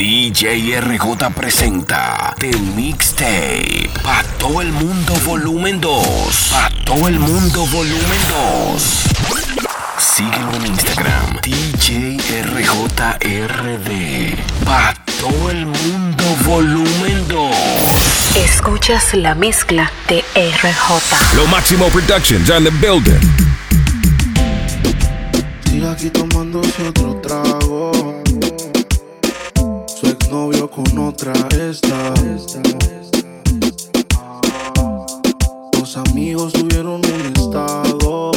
DJ RJ presenta The Mixtape. Pa' todo el mundo volumen 2. Pa' todo el mundo volumen 2. Síguelo en Instagram. DJ RJRD. Pa' todo el mundo volumen 2. Escuchas la mezcla de RJ. Lo máximo productions on the building. Sigue aquí tomándose otro trago novio con otra esta. Los amigos tuvieron un estado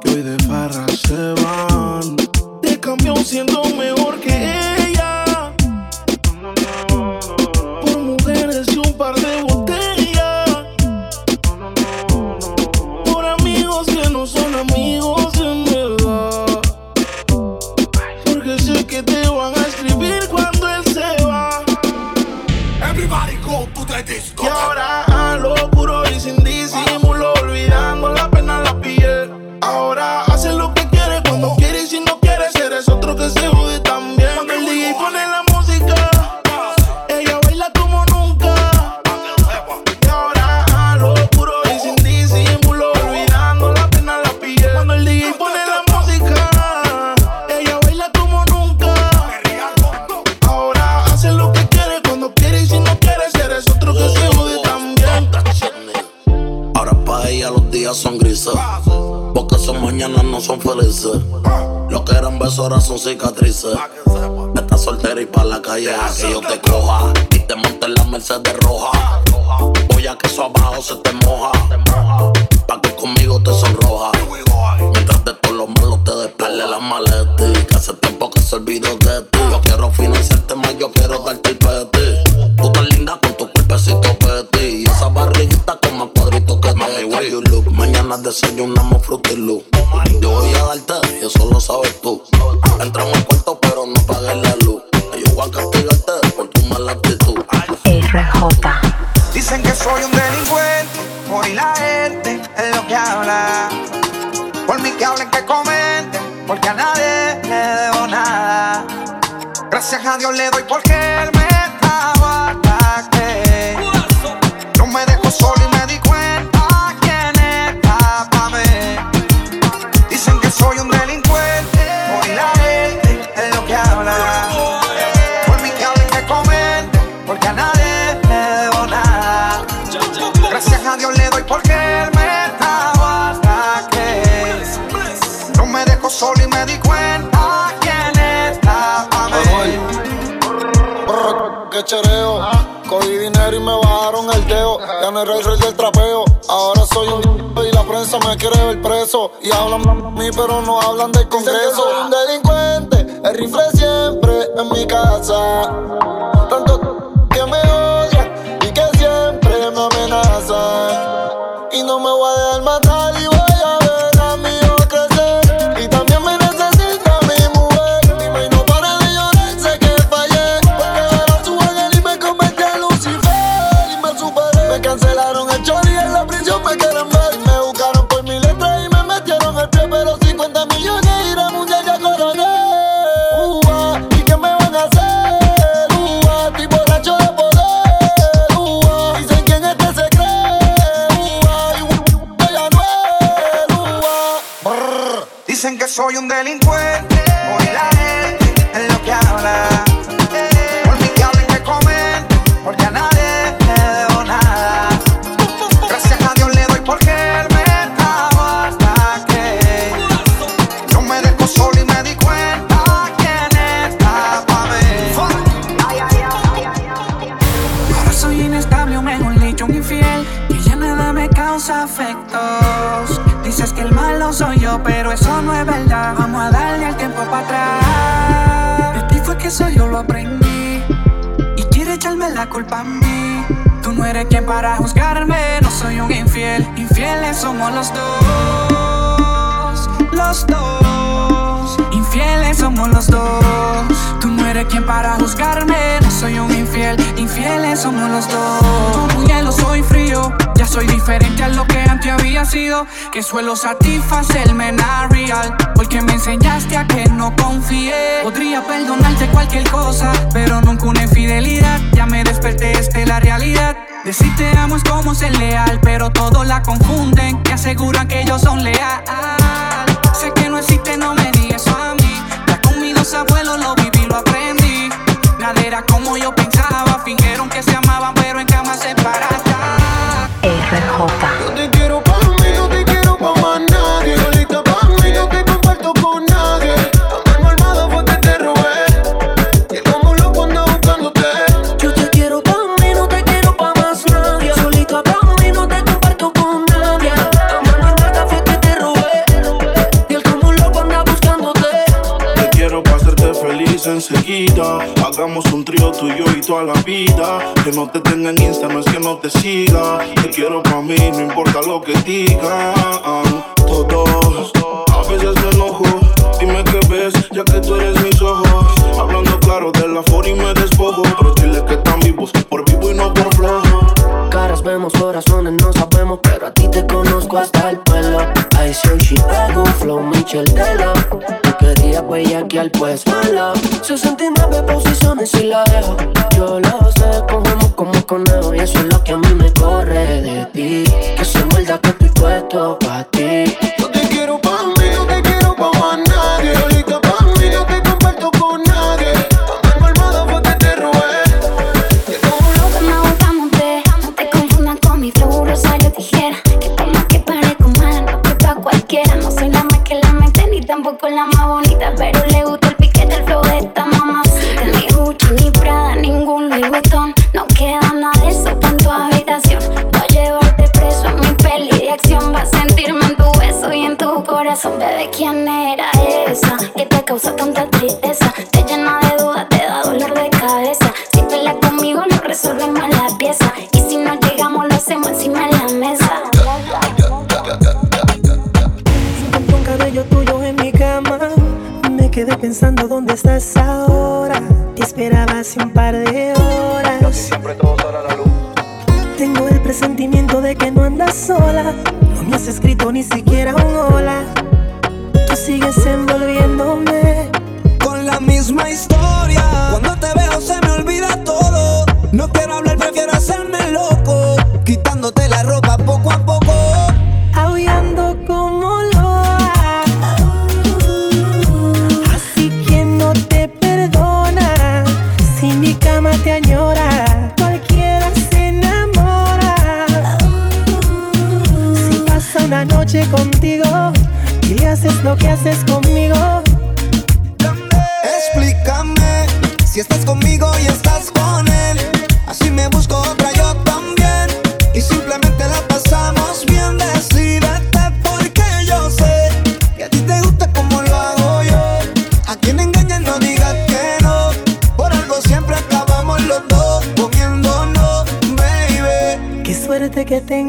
que hoy de farra se van. De cambió siendo mejor que ella por mujeres y un par de botellas por amigos que no son amigos. horas son cicatrices. Estás soltera y pa' la calle, que yo te coja. Y te monte en la Mercedes roja. Voy a que eso abajo se te moja. era el rey del trapeo. Ahora soy un y la prensa me quiere ver preso. Y hablan de mí, pero no hablan del congreso. Soy Un delincuente, el rifle siempre en mi casa. somos los dos, los dos. Infieles somos los dos. Tú no eres quien para juzgarme, no soy un infiel. Infieles somos los dos. Como hielo soy frío, ya soy diferente a lo que antes había sido. Que suelo satisfacerme nada real, porque me enseñaste a que no confié. Podría perdonarte cualquier cosa, pero nunca una infidelidad. Ya me desperté, esta es la realidad. Decir te amo es como ser leal, pero todos la confunden y aseguran que ellos son leal. Sé que no existe, no me digas eso a mí. Ya con mis dos abuelos lo the sea,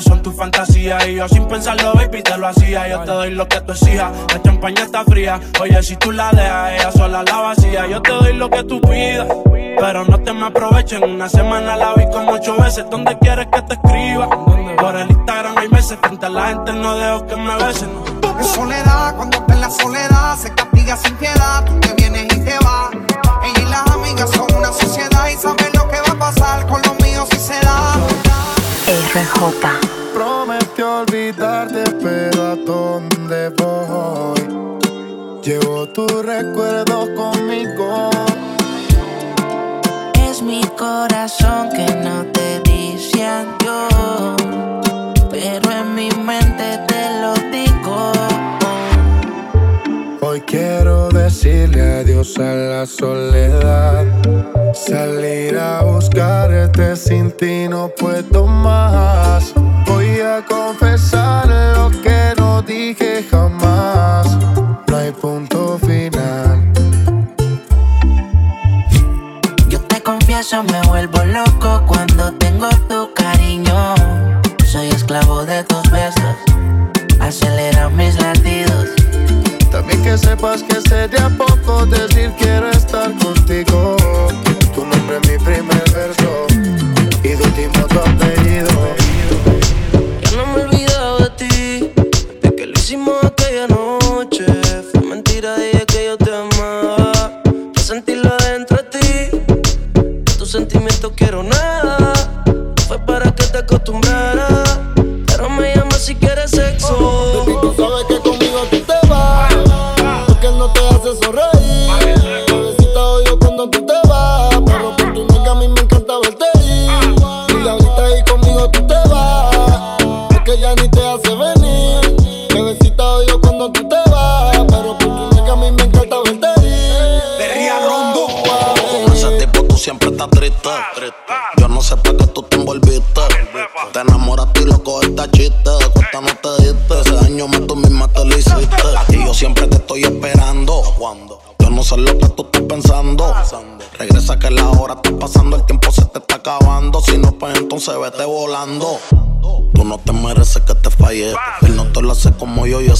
son tus fantasías. Y yo sin pensarlo, baby, te lo hacía. Yo te doy lo que tú exijas. La champaña está fría. Oye, si tú la dejas, ella sola la vacía. Yo te doy lo que tú pidas. Pero no te me aprovechen. Una semana la vi como ocho veces. ¿Dónde quieres que te escriba? Por el Instagram hay meses. Frente a la gente no dejo que me besen. En soledad, cuando está en la soledad, se castiga sin piedad. Tú te vienes y te RJ. Prometió olvidarte, pero ¿a dónde voy? Llevo tus recuerdos conmigo. Es mi corazón que no te dice adiós, pero en mi mente te lo digo. Hoy quiero decirle adiós a la soledad Salir a buscarte sin ti no puedo más. Voy a confesar lo que no dije jamás. No hay punto final. Yo te confieso, me vuelvo loco cuando tengo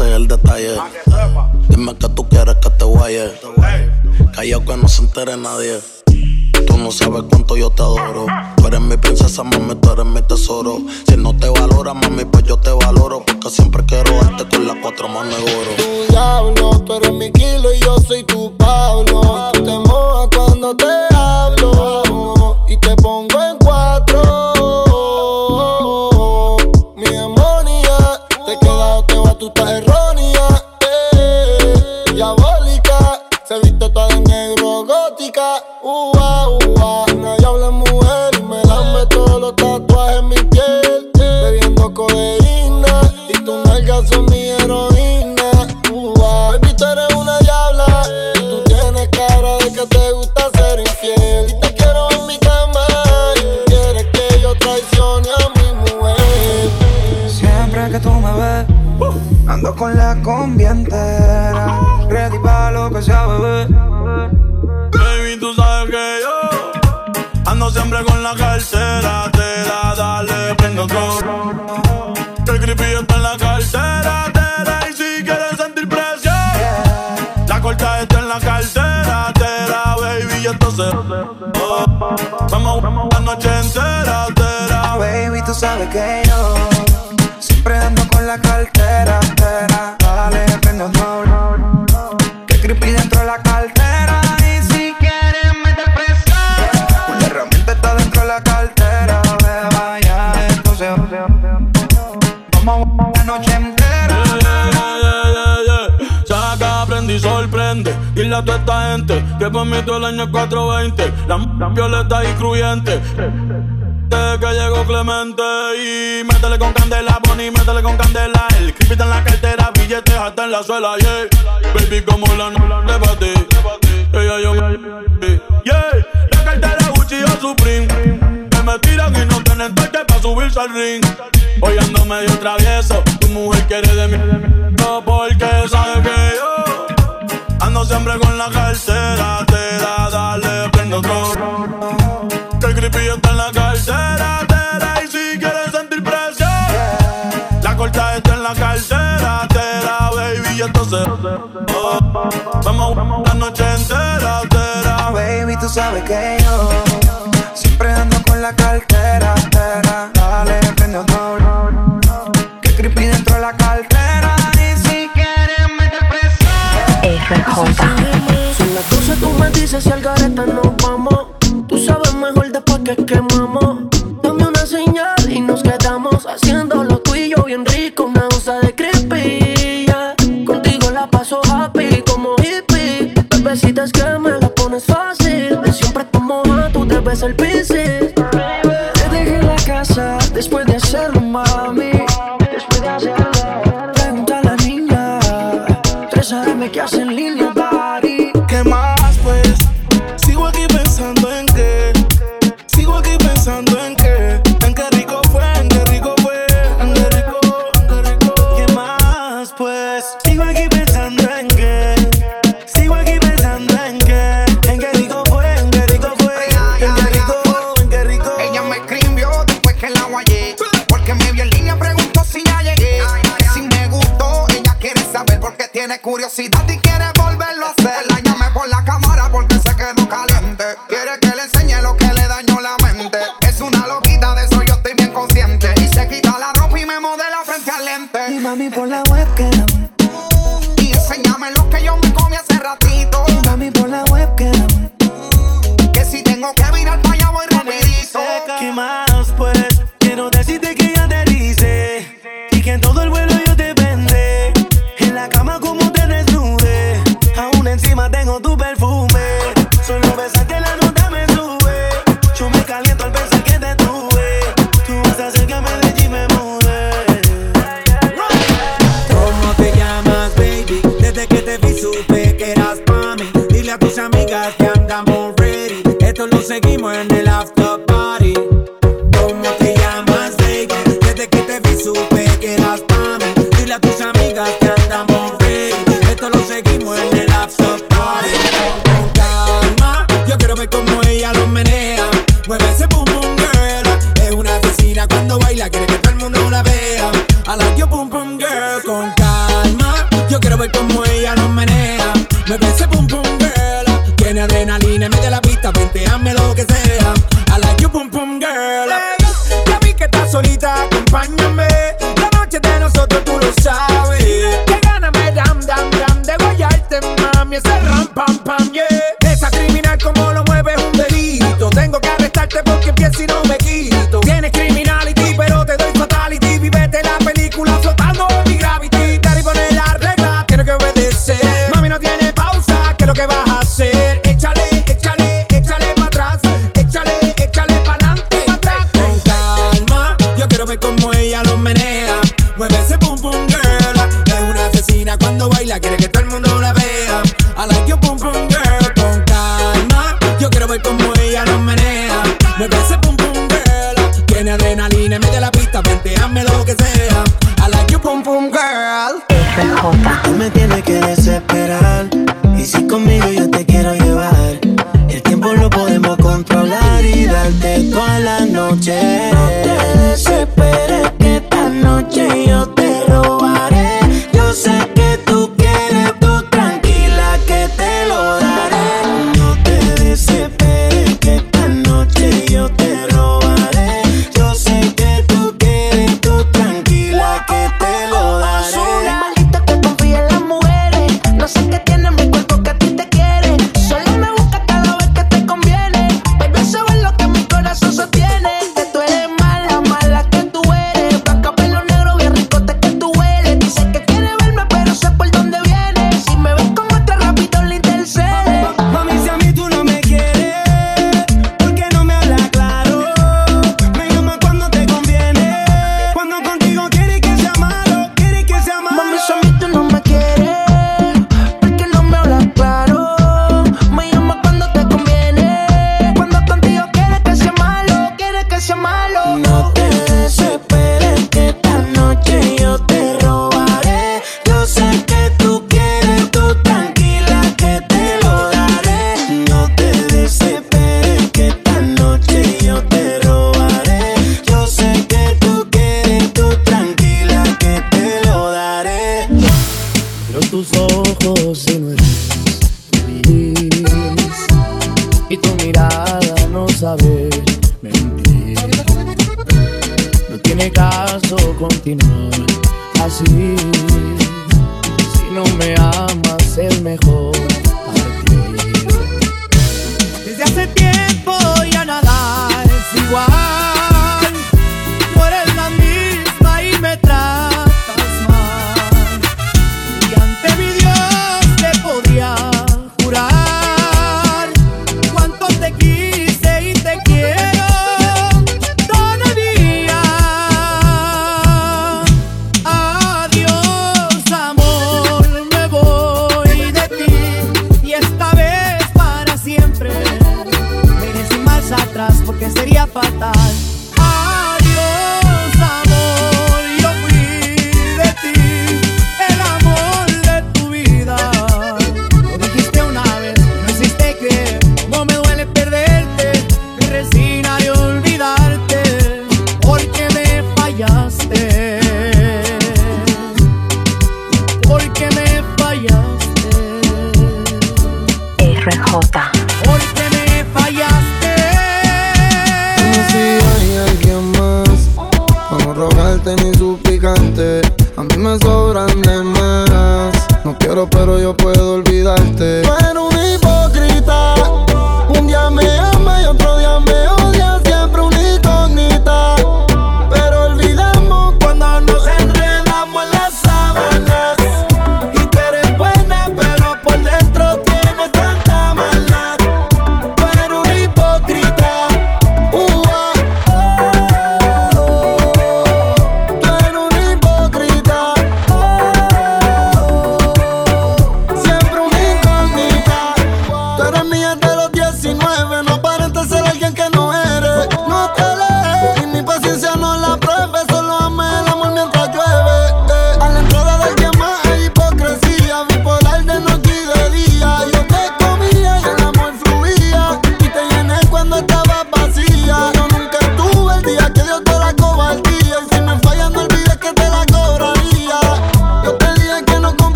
el detalle. Dime que tú quieres que te guaye. Callao que no se entere nadie. Tú no sabes cuánto yo te adoro. Tú eres mi princesa, mami, tú eres mi tesoro. Si no te valora, mami, pues yo te valoro. Porque siempre quiero darte con las cuatro manos de oro. Tu diablo, tú eres mi kilo y yo soy tu Pablo. Tú te mojas cuando te hablo. Sabes que yo siempre ando con la cartera. Tera. Dale, prende otro. Que creepy dentro de la cartera. Y si quieres meter presión, una herramienta está dentro de la cartera. Beba, ya, entonces vamos la noche entera. Saca, aprende y sorprende. Dile a toda esta gente que por mí todo el año es 420. La m violeta y cruyente. Que llegó Clemente y métele con candela, Bonnie, métele con candela. El creepy está en la cartera, billetes hasta en la suela, yeah. Baby, como la no le batí. Ella yo yeah. La cartera Gucci o Supreme. Que me tiran y no tienen toque para subirse al ring. Hoy ando medio travieso, tu mujer quiere de mí. No porque sabe que yo ando siempre con la cartera. Te da, dale, prendo otro. Que el creepy está en la cartera. Te da, y si quieres sentir presión, la corta está en la cartera. Te da, baby, y entonces oh, vamos la noche entera. Te da, Baby, tú sabes que yo siempre ando con la cartera. Tera. Dale, prende otro. Que creepy dentro de la cartera. Y si quieres meter presión. RJ. Si las cosas tú me dices si al gareta nos que quemamos. Dame una señal y nos quedamos haciendo curiosidad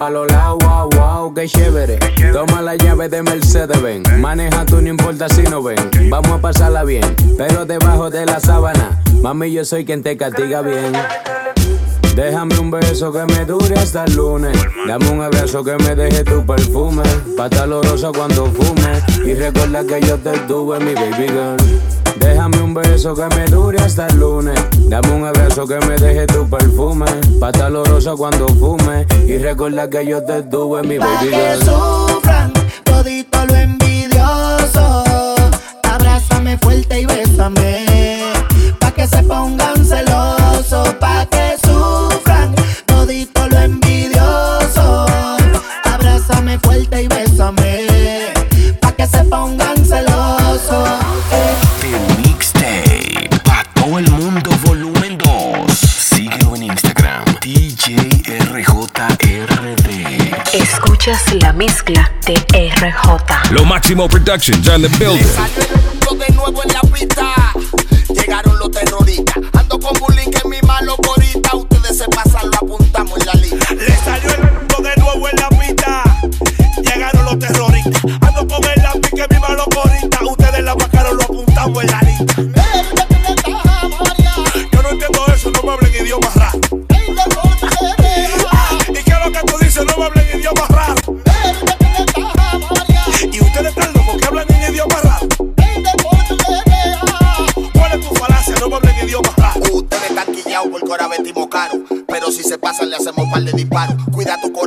pa' los lados, wow, wow, qué chévere. Toma la llave de Mercedes, ven. Maneja tú, no importa si no ven. Vamos a pasarla bien, pero debajo de la sábana. Mami, yo soy quien te castiga bien. Déjame un beso que me dure hasta el lunes. Dame un abrazo que me deje tu perfume. Pa' estar cuando fume. Y recuerda que yo te tuve, mi baby girl. Déjame un beso que me dure hasta el lunes. Dame un abrazo que me deje tu perfume. Pa' estar oloroso cuando fume. Y recuerda que yo te tuve mi baby. Mo Productions on the building.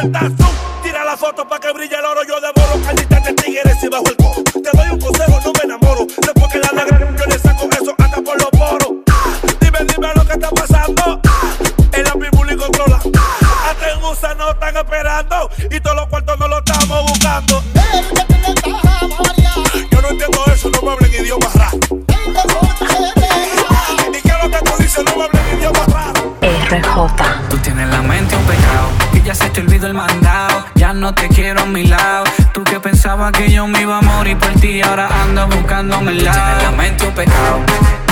plantação. no te quiero a mi lado. Tú que pensabas que yo me iba a morir por ti, ahora andas buscándome el lado. Te lamento pecado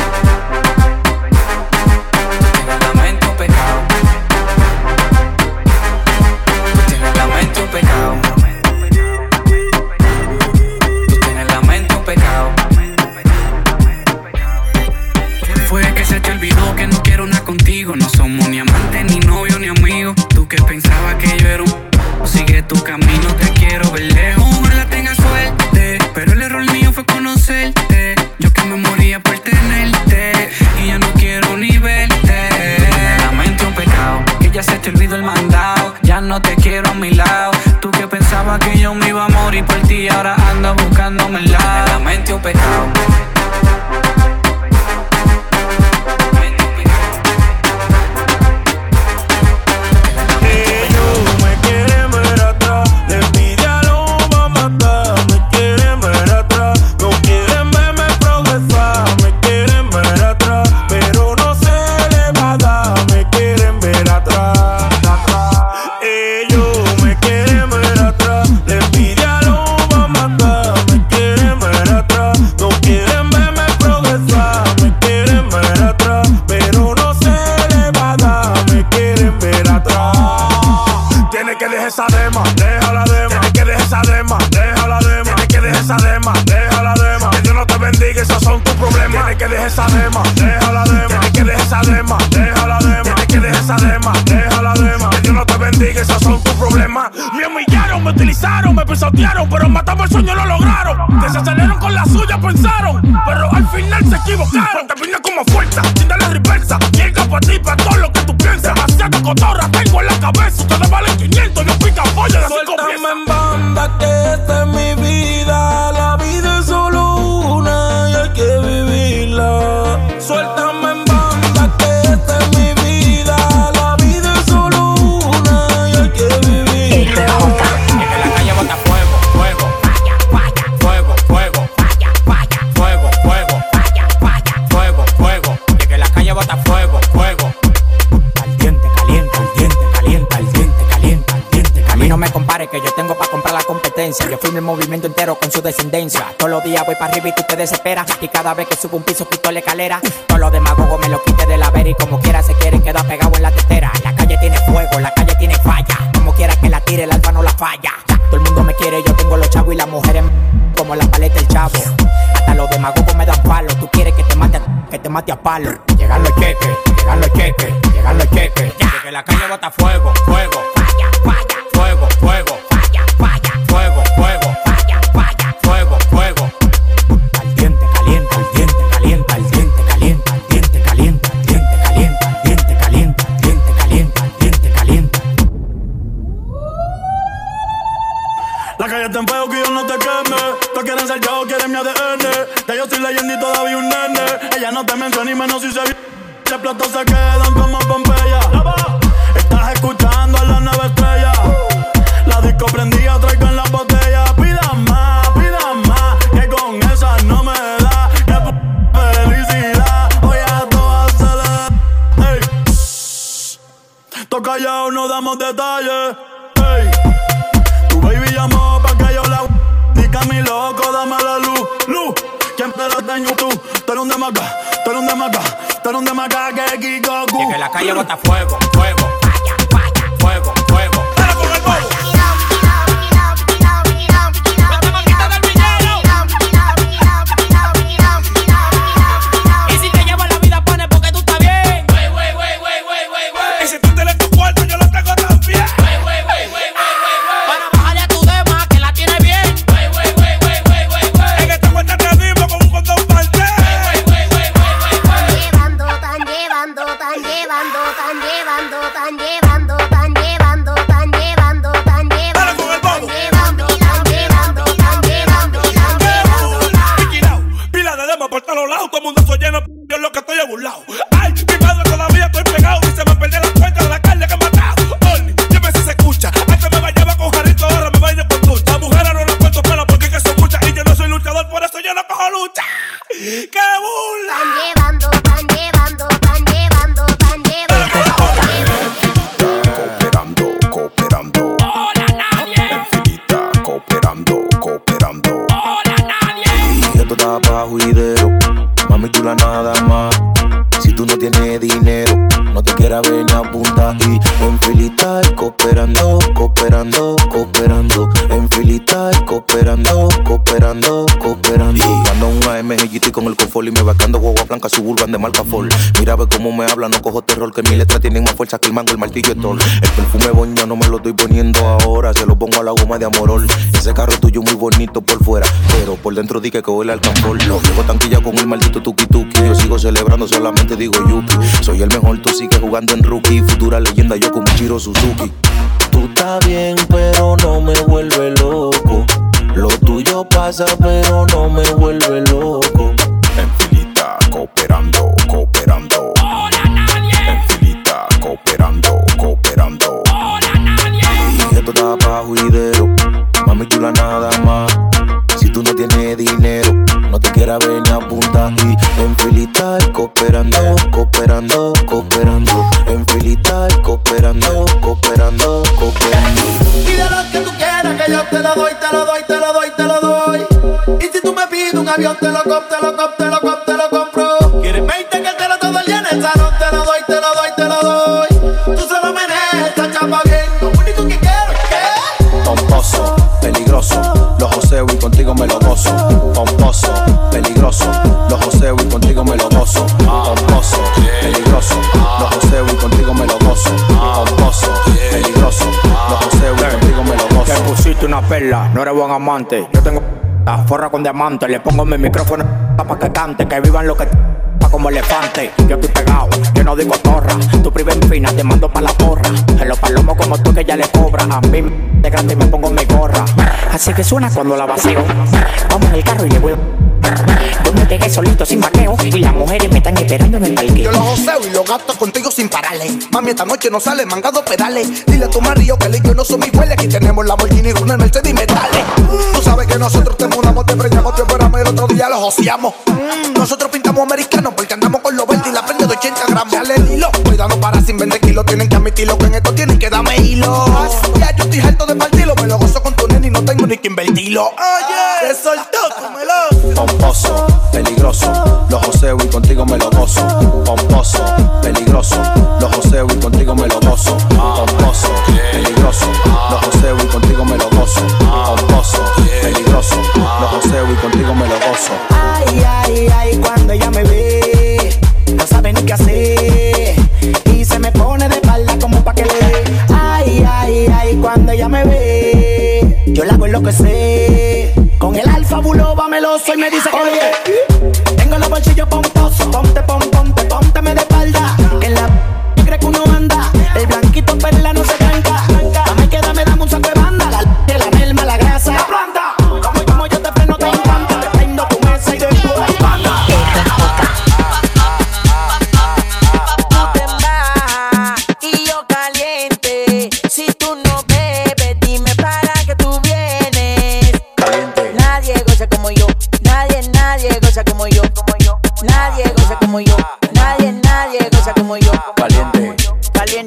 el movimiento entero con su descendencia. Todos los días voy para arriba y tú te desesperas. Y cada vez que subo un piso quito la escalera. Todos los demagogos me lo quite de la vera y como quiera se quieren quedar pegados en la tetera. La calle tiene fuego, la calle tiene falla. Como quiera que la tire, el alfa no la falla. Todo el mundo me quiere, yo tengo los chavos y las mujeres como la paleta del chavo. Hasta los demagogos me dan palo. Tú quieres que te mate, a- que te mate a palo. Llegan los cheques, La calle está en fuego que yo no te queme. Todos quieren ser yo, quieren mi ADN. Ya yo soy leyenda y todavía un nene. Ella no te menciona ni menos si se vi. Ese platos se quedan como Pompeya. Estás escuchando a la nueva estrella. La disco prendía, traigo en la botella. Pidan más, pidan más. Que con esa no me da. Que felicidad. Voy a todas se le. Ey. Toca callado, no damos detalles. Diga mi loco, dame la luz, luz ¿Quién te lo en YouTube? Tú eres un demaca, tú eres un demaca Tú eres un demaca que Kikoku Y que la calle bota fuego, fuego, falla, falla, fuego, fuego. Marca Ford. Mira ve cómo me habla, no cojo terror, que mi letra tienen más fuerza que el mango, el martillo todo. El perfume boña no me lo estoy poniendo ahora, se lo pongo a la goma de amorol. Ese carro tuyo muy bonito por fuera, pero por dentro di que huele al tambor. No llego tanquilla con el maldito tuki tuki, yo sigo celebrando, solamente digo yuki. Soy el mejor, tú sigues jugando en rookie, futura leyenda yo con Chiro Suzuki. Tú estás bien, pero no me vuelve loco. Lo tuyo pasa, pero no me vuelve loco. No eres buen amante. Yo tengo la forra con diamante. Le pongo mi micrófono pa' que cante, que vivan lo que como elefante. Yo estoy pegado, yo no digo torra. Tu priva en fina, te mando pa' la porra. En los palomos como tú que ya le cobra. A mí de grande me pongo mi gorra. Así que suena cuando la vacío. Vamos en el carro y le voy. Me pegué solito sin vaqueo. Y las mujeres me están esperando en el parqueo. Yo lo joseo y lo gasto contigo sin pararle. Mami, esta noche no sale mangado pedales. Dile a tu marido que él y yo no somos iguales. Aquí tenemos la Lamborghini, Runner, Mercedes y metales. Tú sabes que nosotros te mudamos, te preñamos, te operamos y el otro día los joseamos. Nosotros pintamos americanos porque andamos con los verdes y la prende de 80 gramos. Dale el hilo, cuidado para sin vender kilos. Tienen que admitirlo que en esto tienen que darme hilo. Ya yo estoy harto de partirlo, me lo gozo con tu nene y no tengo ni que invertirlo. Oye, te soltó, cómelo. Pomposo, peligroso, los joseo y contigo me lo gozo. Pomposo, peligroso, los joseo y contigo me lo gozo. Pomposo, peligroso, los joseo y contigo me lo gozo. Pomposo, peligroso, los joseo y contigo me lo gozo. Ay, ay, ay, cuando ella me ve, no sabe ni qué hacer. Y se me pone de espalda como pa' que le. Ay, ay, ay, cuando ella me ve, yo la hago enloquecer celoso y me dice Tengo los bolsillos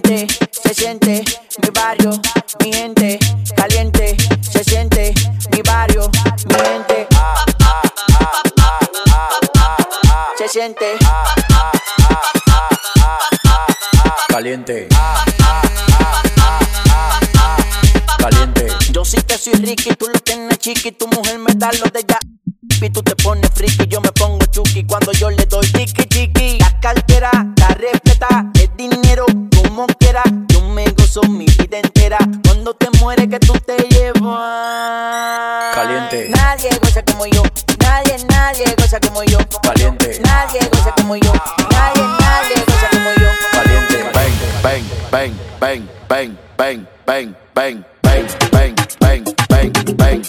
Se siente mi barrio, mi gente. Caliente, se siente mi barrio, mi gente. Se siente. Caliente. Caliente. Yo sí que soy Ricky, tú lo tienes chiqui, tu mujer me da lo de ya. Y tú te pones friki, yo me pongo chuki cuando yo le doy tiki tiki. La cartera, mi vida entera. Cuando te mueres que tú te llevas. Caliente. Nadie goza como yo, nadie, nadie goza como yo. Caliente. Nadie goza como yo, nadie, nadie goza como yo. Caliente. Bang, bang, bang, bang, bang, bang, bang, bang, bang, bang, bang, bang,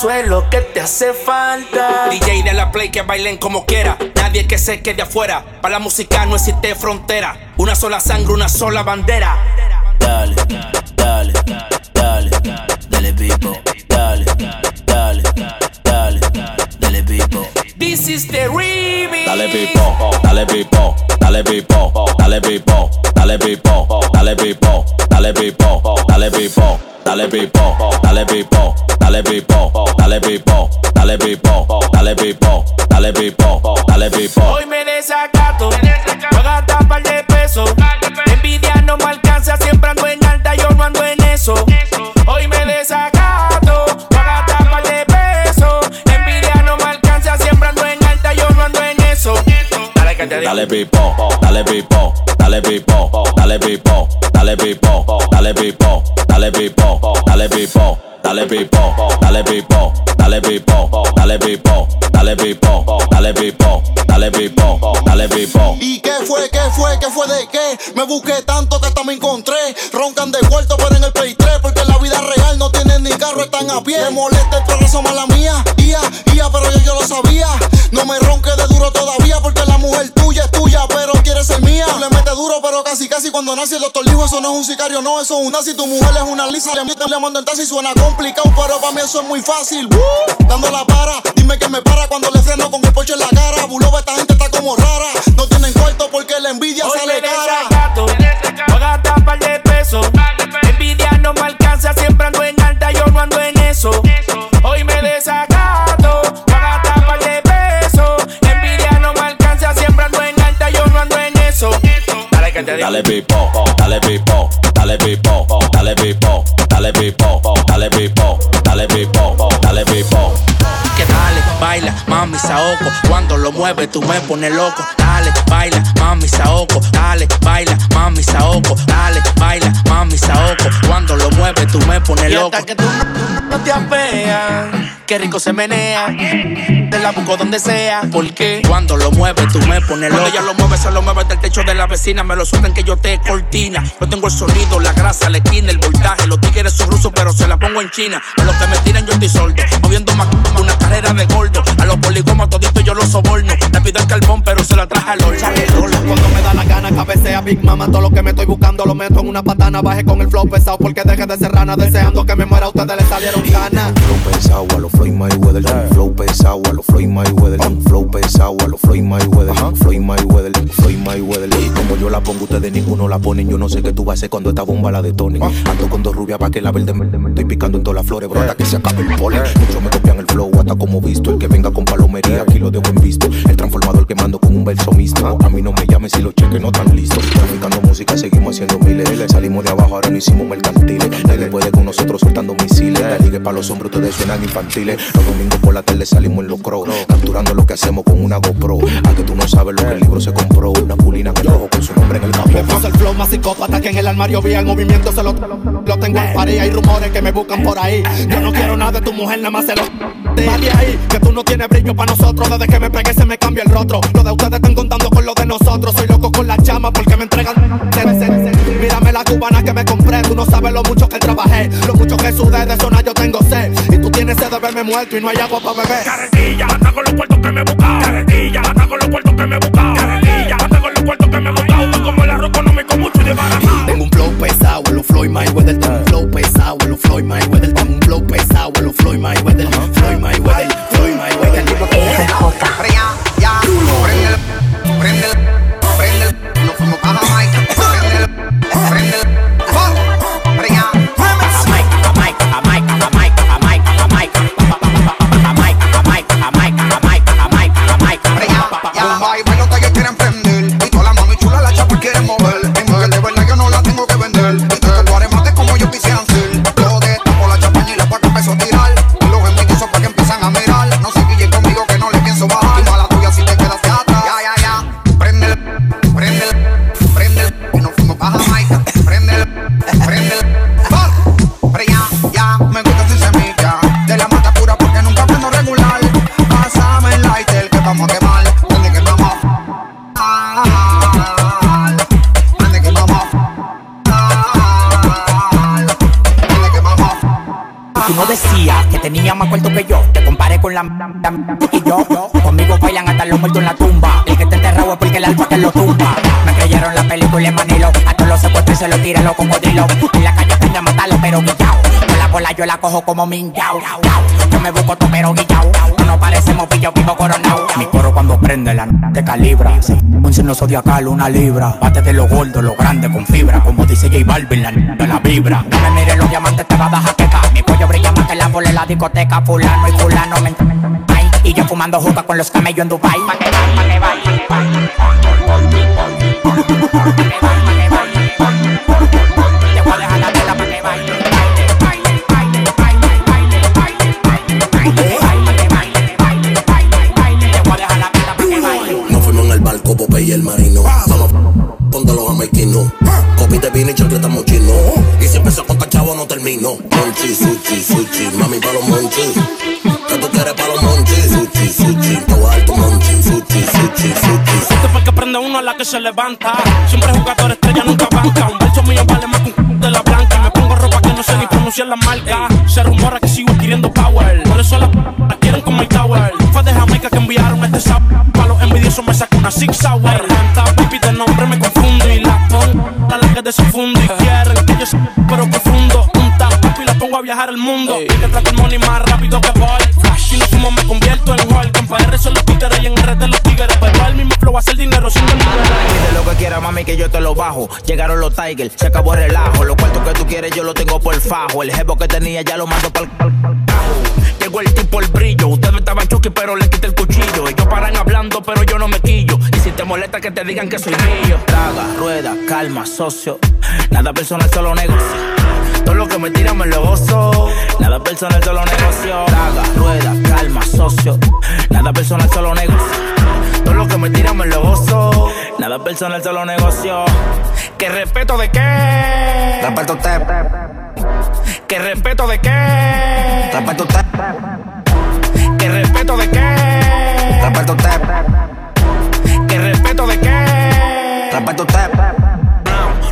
RJ. Eso es lo que te hace falta. DJ de la play que bailen como quiera. Nadie que se quede afuera. Para la música no existe frontera. Una sola sangre, una sola bandera. Dale, dale, dale, dale pipo, dale, dale, dale, dale. This is the remix. Dale dale dale dale dale dale pipo, dale pipo, dale dale pipo, dale pipo, dale pipo, dale pipo, dale pipo, dale pipo, dale pipo, dale pipo. Hoy me desacato. Voy a gastar par de pesos. Envidia no me alcanza. Siempre ando en alta. Yo no ando en eso. Hoy me desacato. Que te digo. Dale pipo, dale pipo, dale pipo, dale pipo, dale pipo, dale pipo, dale pipo, dale pipo, dale pipo, dale pipo, dale pipo, dale pipo, dale pipo, dale pipo, dale pipo, dale pipo. ¿Y qué fue, qué fue, qué fue de qué? Me busqué tanto que hasta me encontré. Roncan de cuarto, pero en el Play 3. Porque en la vida real no tienen ni carro, están a pie. Me molesta el progreso mala mía. Ia, ia, pero yo, yo lo sabía. No me ronque casi, casi cuando nace el doctor dijo: Eso no es un sicario, no, eso es un nazi. Tu mujer es una lisa. Le, le mando en taxi, suena complicado, pero para mí eso es muy fácil. Uh, dando la para, dime que me para cuando le freno con el poche en la cara. Buloba, esta gente está como rara. No tienen cuarto porque la envidia Hoy sale cara. desacato. Voy a gastar par de pesos. Envidia no me alcanza. Siempre dale bipo, dale bipo, dale bipo, dale bipo, dale bipo, dale bipo, dale bipo, dale bipo que dale, baila, mami saoco. Cuando lo mueve tú me pones loco. Dale, baila, mami saoco. Dale, baila, mami saoco. Dale, baila, mami saoco. Cuando lo mueve tú me pones Y loco. hasta que tú no te apeas, qué rico se menea. Te la busco donde sea. Porque cuando lo mueve tú me pones loco. Cuando ella lo mueve, se lo mueve del techo de la vecina. Me lo sueltan que yo te cortina. Yo tengo el sonido, la grasa, la esquina, el voltaje. Los tigres son rusos, pero se la pongo en China. A los que me tiran yo estoy sordo. Moviendo más una carrera de gordo. A los poligomos toditos yo los soborno. Le pido el carbón, pero se la traje al horno. Cuando me da la gana, cabecea Big Mama. Todo lo que me estoy buscando lo meto en una patana. Baje con el flow pesado porque deje de ser rana. Deseando que me muera, a ustedes les salieron ganas. Flow pesado a los Floyd Mayweather. Flow pesado a los Floyd Mayweather. Flow pesado a los Floyd Mayweather. Floyd Mayweather. Floyd Mayweather. Y como yo la pongo, ustedes ninguno la ponen. Yo no sé qué tú vas a hacer cuando esta bomba la detonen. Ando con dos rubias pa' que la verde me, me estoy picando en todas las flores, bro, hasta que se acabe el polen. Muchos me copian el flow hasta como visto. El que venga con palomería, aquí lo dejo en visto. El transformador que mando con un verso mixto. A mí no me llames si los cheques no están listos. Traficando música, seguimos haciendo miles. Salimos de abajo, ahora no hicimos mercantiles. Nadie puede con nosotros soltando misiles. La liga para los hombres, ustedes suenan infantiles. Los domingos por la tarde salimos en los crows. Capturando lo que hacemos con una GoPro. A que tú no sabes lo que el libro se compró. Una pulina que cojo con su nombre en el capó. Me pasa el flow más psicópata que en el armario vi el movimiento se lo, lo tengo en pared. Hay rumores que me buscan por ahí. Yo no quiero nada de tu mujer, nada más se lo de ahí. Que tú no tienes brillo para nosotros. Desde que me pegué se me cambia el rostro. Lo de ustedes están contando con lo de nosotros. Soy loco con la llama porque me entregan. Mírame la cubana que me compré. Tú no sabes lo mucho que trabajé. Lo mucho que sudé de zona yo tengo sed. Y tú tienes sed de verme muerto y no hay agua para beber. Carretilla, anda con los cuartos que me he buscado. Carretilla, anda con los cuartos que me he buscado. Carretilla, anda con los cuartos que me he buscado. Como el arroz económico mucho y desbaratado. Tengo un flow pesado, en los Floyd Mayweather. Tengo un flow pesado, en los Floyd Mayweather. Tengo Floyd Mayweather. Floyd Mayweather. Y yo, conmigo bailan hasta los muertos en la tumba. El que está enterrado es porque el alfa te lo tumba. Me creyeron la película en Manilo, a todos los secuestros se los tiran los cocodrilos. En la calle aprende a matarlo, pero guillao. Con la bola yo la cojo como minguao. Yo me busco todo, pero guillao. No parecemos pillo vivo coronado. Mi coro cuando prende la te calibra. Sí. Un signo zodiacal, una libra. Bate de lo gordo, lo grande con fibra. Como dice J Balvin, la de la vibra. No me mires los diamantes, te va a dar jaqueca. Mi cuello brilla más que la bola en la discoteca. Fulano y fulano me Ay, Y yo fumando juca con los camellos en Dubai. Pa' que va, pa' que que va. Y el marino. Vamos, ponte los jamaiquinos. Copi de vino y chacleta mochino. Y si empezó con chavo no termino. Monchi, sushi, sushi, mami pa' los monchi. ¿Qué tú quieres pa' los monchi? Sushi, sushi, todo alto monchi, sushi, sushi, sushi. Este fue el que prende uno a la que se levanta. Siempre jugador estrella, nunca banca. Un verso mío vale más que de la blanca. Me pongo ropa que no sé ni pronunciar la marca. Se rumora que sigo adquiriendo power. Por eso la la quieren con my tower. Fue de Jamaica que enviaron este sap. Envidiosos me saco una six hour. Tanta pipi de nombre me confundo. Y la pongo la que desafundo. Y quieren que yo pero profundo. Viajar el mundo. Y que trate el money más rápido que voy. Si no fumo me convierto en Hulk. En PR son los títeres y en de los tigres. Pero el mismo flow hace el dinero sin dinero. Pide lo que quieras, mami, que yo te lo bajo. Llegaron los Tigers, se acabó el relajo. Los cuartos que tú quieres, yo lo tengo por fajo. El jevo que tenía ya lo mando pa'l. Llegó el tipo, el brillo. Ustedes estaban chuki, pero le quité el cuchillo. Ellos paran hablando, pero yo no me quillo. Y si te molesta que te digan que soy mío. Traga, rueda, calma, socio. Nada personal, solo negocio. Todo lo que me tiran me lo gozo. Nada personal, solo negocio. Traga, rueda, calma, socio. Nada personal, solo negocio. Todo lo que me tiran me lo gozo. Nada personal, solo negocio. ¿Qué respeto de qué? Respeto usted, ¿Qué respeto de qué? respeto usted, ¿Qué respeto de qué? respeto usted,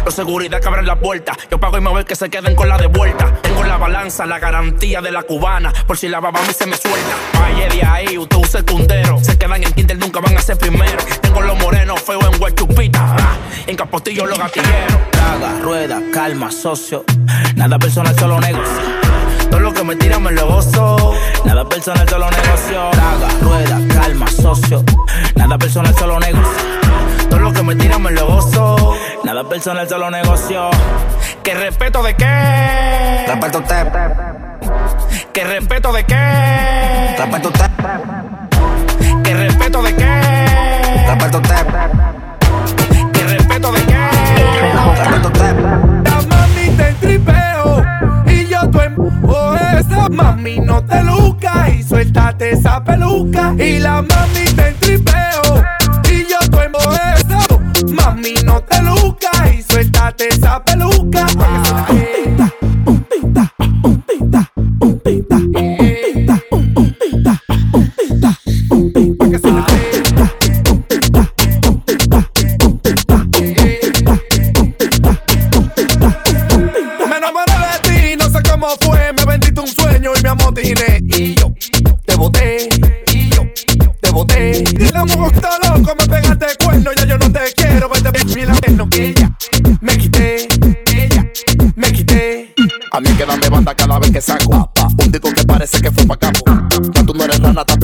Los seguridad que abren la puerta. Yo pago y me voy que se queden con la de vuelta. Tengo la balanza, la garantía de la cubana. Por si la baba a mí se me suelta. Vaya de ahí, usted usa el tundero. Se quedan en Tinder, nunca van a ser primero. Tengo los morenos feos en Huachupita. ah, En Capotillo los gatilleros. Traga, rueda, calma, socio. Nada personal, solo negocio. Todo lo que me tiran me lo gozo. Nada personal, solo negocio. Traga, rueda, calma, socio. Nada personal, solo negocio. Todo lo que me tiran me lo gozo. Nada personal, solo negocio. ¿Qué respeto de qué? Respeto usted, ¿Qué respeto de qué? respeto usted, ¿Qué respeto de qué? respeto usted, ¿Qué respeto de qué? respeto usted. La mami te tripeo y yo tu esa mami no te luca y suéltate esa peluca y la mami te tripeo te luca y suéltate esa peluca. Me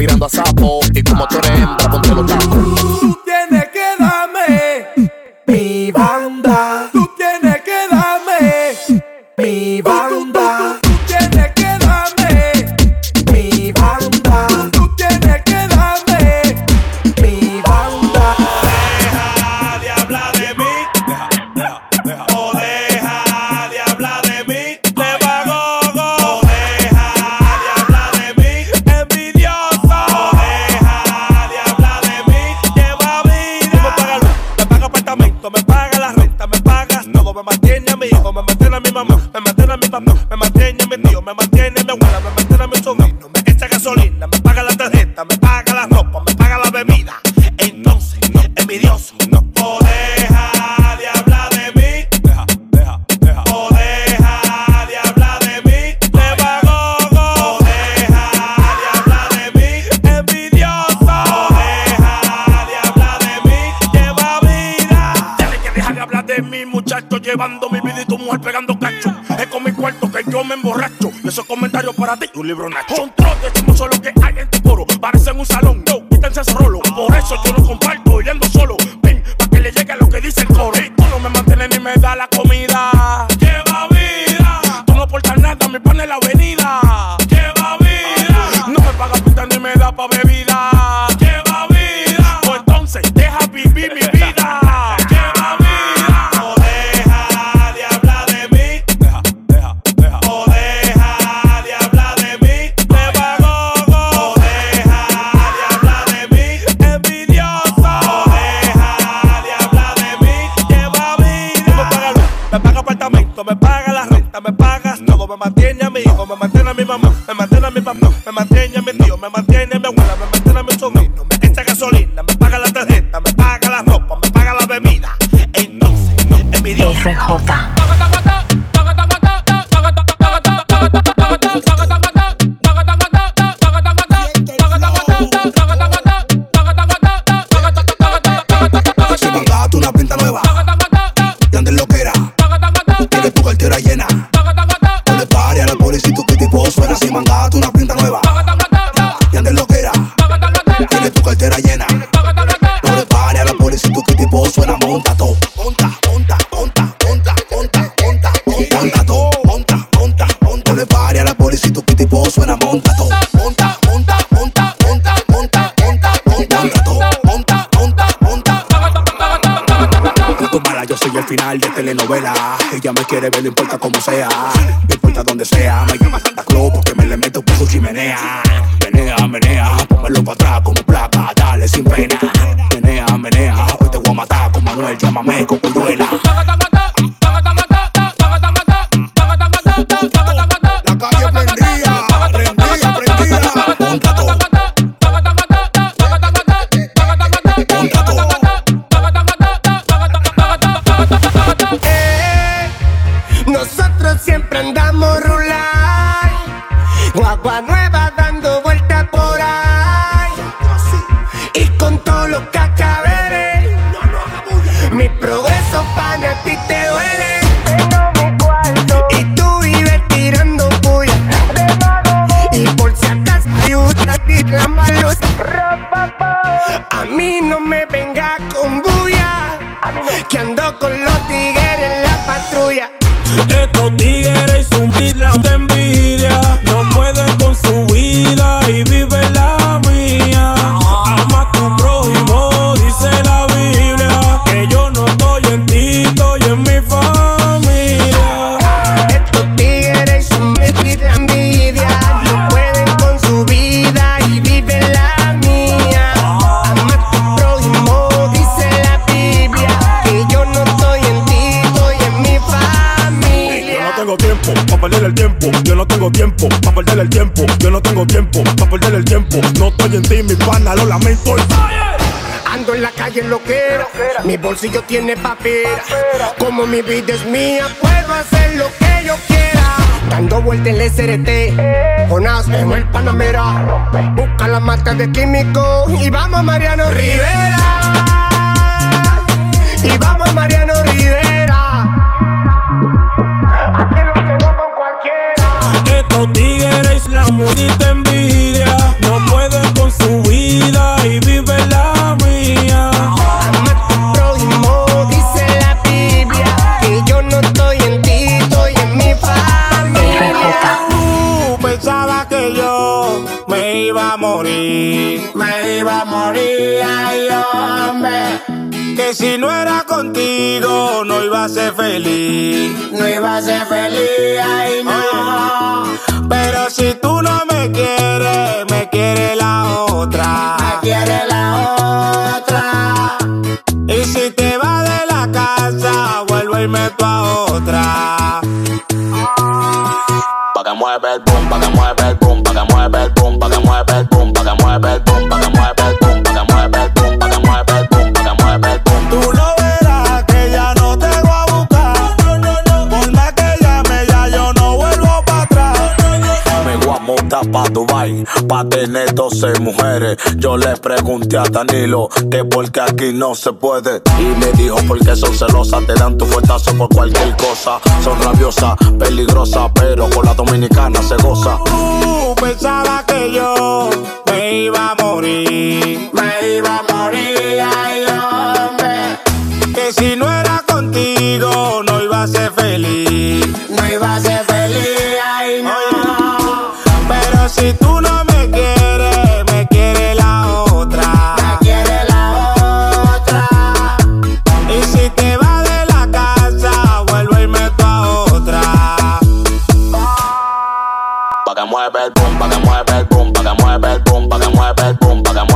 pirando a sapo. Y como tú eres hembra, ponte los tacos. tu libro, bolsillo tiene papera. Como mi vida es mía, puedo hacer lo que yo quiera. Dando vuelta en el SRT, Jonás en el Panamera. Busca la marca de químico y vamos Mariano Rivera. Y vamos Mariano que si no era contigo no iba a ser feliz. No iba a ser feliz, ay no. Ah, pero si tú no me quieres, me quiere la otra. Me quiere la otra. Y si te vas de la casa, vuelvo y meto a otra. Para que mueva el Yo le pregunté a Danilo que porque aquí no se puede. Y me dijo porque son celosas, te dan tu fuertazo por cualquier cosa. Son rabiosas, peligrosas, pero con la dominicana se goza. Tú pensaba que yo me iba a morir, me iba a morir, ay hombre. Que si no era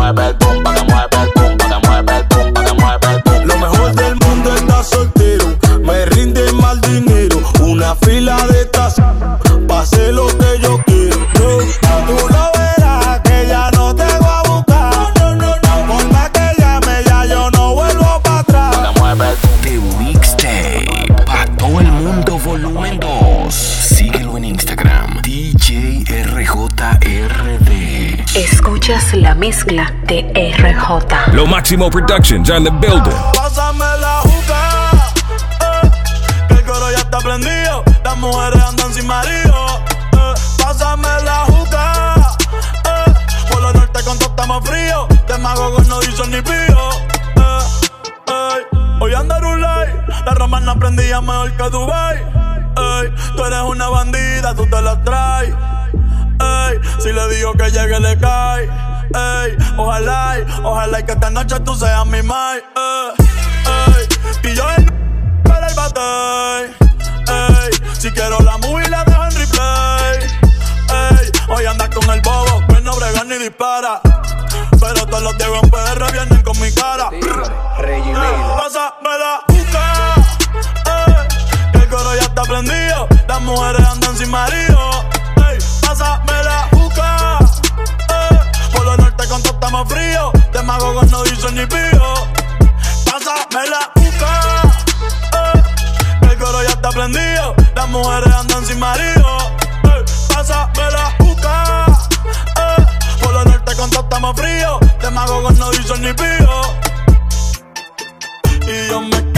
el pa' que el pa' que el pa' que el. Lo mejor del mundo está soltero, me rinde mal dinero, una fila de tazas, pase lo que yo quiero. Yo, tú lo verás que ya no te voy a buscar, no, no, no, por más que llame ya yo no vuelvo para atrás. Pa' que mueve el The Mixtape. Pa' todo el mundo, volumen 2. Síguelo en Instagram. DJ RJRD. Escuchas la mezcla de RJ. Lo Máximo Productions on the building. Pásame la juca, eh, que el coro ya está prendido. Las mujeres andan sin marido. eh, pásame la juca, eh, por lo norte con todo estamos fríos. De mago no dicen ni pío. eh. Hoy andar un like, la romana aprendía mejor que Dubai. Ey, tú eres una bandida, tú te la traes. Ey, si le digo que llegue le cae. Ey, ojalá, ojalá y que esta noche tú seas mi mai. Ey, ey, y yo el para el batey. Ey, si quiero la movie la dejo en replay. Ey, hoy andas con el bobo, que no brega ni dispara. Pero todos los Diego en PR vienen con mi cara. Ey, Pásame la juca. Ey, que el coro ya está prendido. Las mujeres andan sin marido. Estamos fríos. De mago no dicen ni pío. Pásame la juca. Ey, que el coro ya está prendido. Las mujeres andan sin marido. Ey, pásame la juca. Ey, por lo norte con todo estamos fríos. De mago no dicen ni pío. Y yo me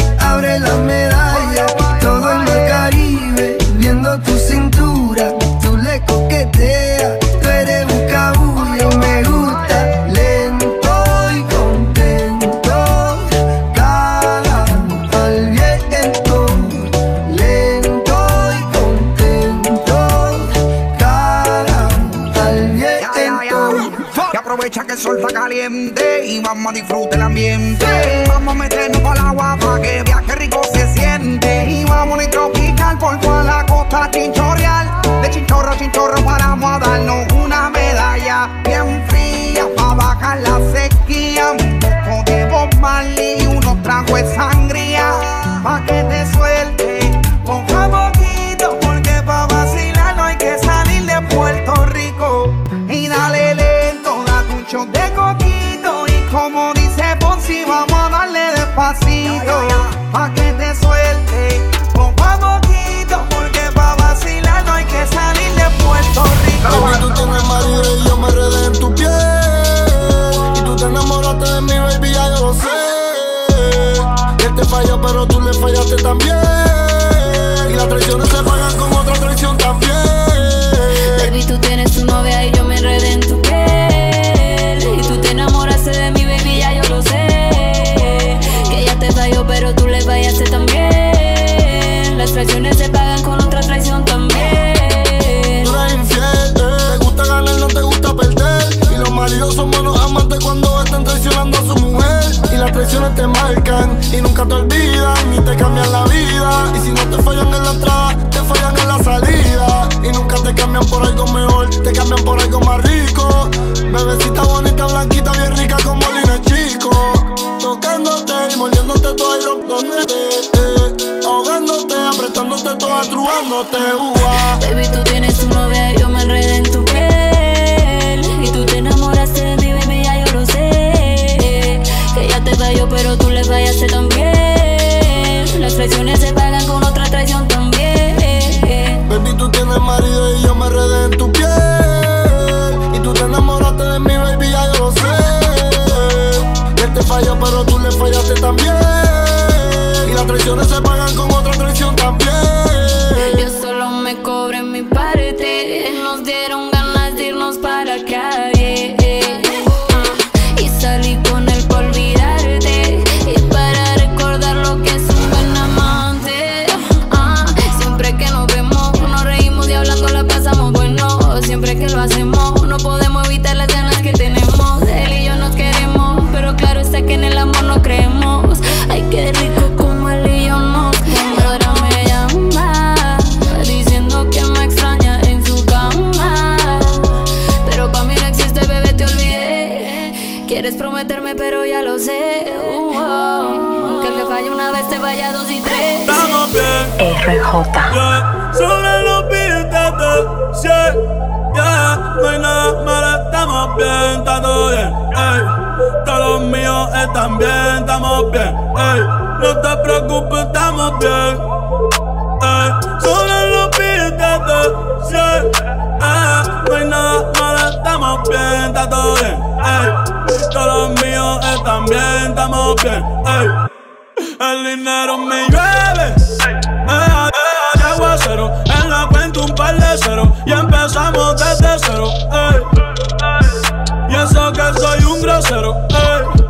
abre la medalla. Todo en el Caribe, viendo tu cintura. Tú le coqueteas, tú eres un cabullo. Me gusta lento y contento. Cara al viento, lento y contento. Cara al viento. Y aprovecha que el sol está caliente y vamos a disfrutar el ambiente. Vamos a meternos para el agua para que viaje rico se siente. Y vamos a tropical por toda la costa chinchorreal. De chinchorro a chinchorro paramos a darnos una medalla bien fría para bajar la sequía. Un poco de Bob y unos tragos de sangría pa' que te suelte. A poquito porque pa' vacilar no hay que salir de Puerto despacito Pa' te marcan y nunca te olvidan ni te cambian la vida. Y si no te fallan en la entrada, te fallan en la salida. Y nunca te cambian por algo mejor, te cambian por algo más rico. Bebecita bonita, blanquita, bien rica como Lina Chico. Tocándote y mordiéndote todo y rompiéndote. Eh, ahogándote, apretándote toda, trubándote. Uh, Baby, tú tienes tu novia yo me enredé Pero tú le fallaste también. Las traiciones se pagan con otra traición también. Baby, tú tienes marido y yo me enredé en tu piel. Y tú te enamoraste de mi baby, ya yo lo sé. Él te falló, pero tú le fallaste también. Y las traiciones se pagan con otra traición también. Yo solo me cobré mi parte. Nos dieron ganas de irnos para calle. RJ. Yeah. Sobre los billetes, yeah, yeah. No hay nada malo, estamos bien, está todo bien, ey. Todos los míos están bien, estamos bien, ey. No te preocupes, estamos bien, ey. Sobre los billetes, yeah, yeah. No hay nada malo, estamos bien, está todo bien, ey. Todos los míos están bien, estamos bien, ey. El dinero me llueve. Eh, eh. En la cuenta un par de cero. Y empezamos desde cero. Y eso que soy un grosero. ey.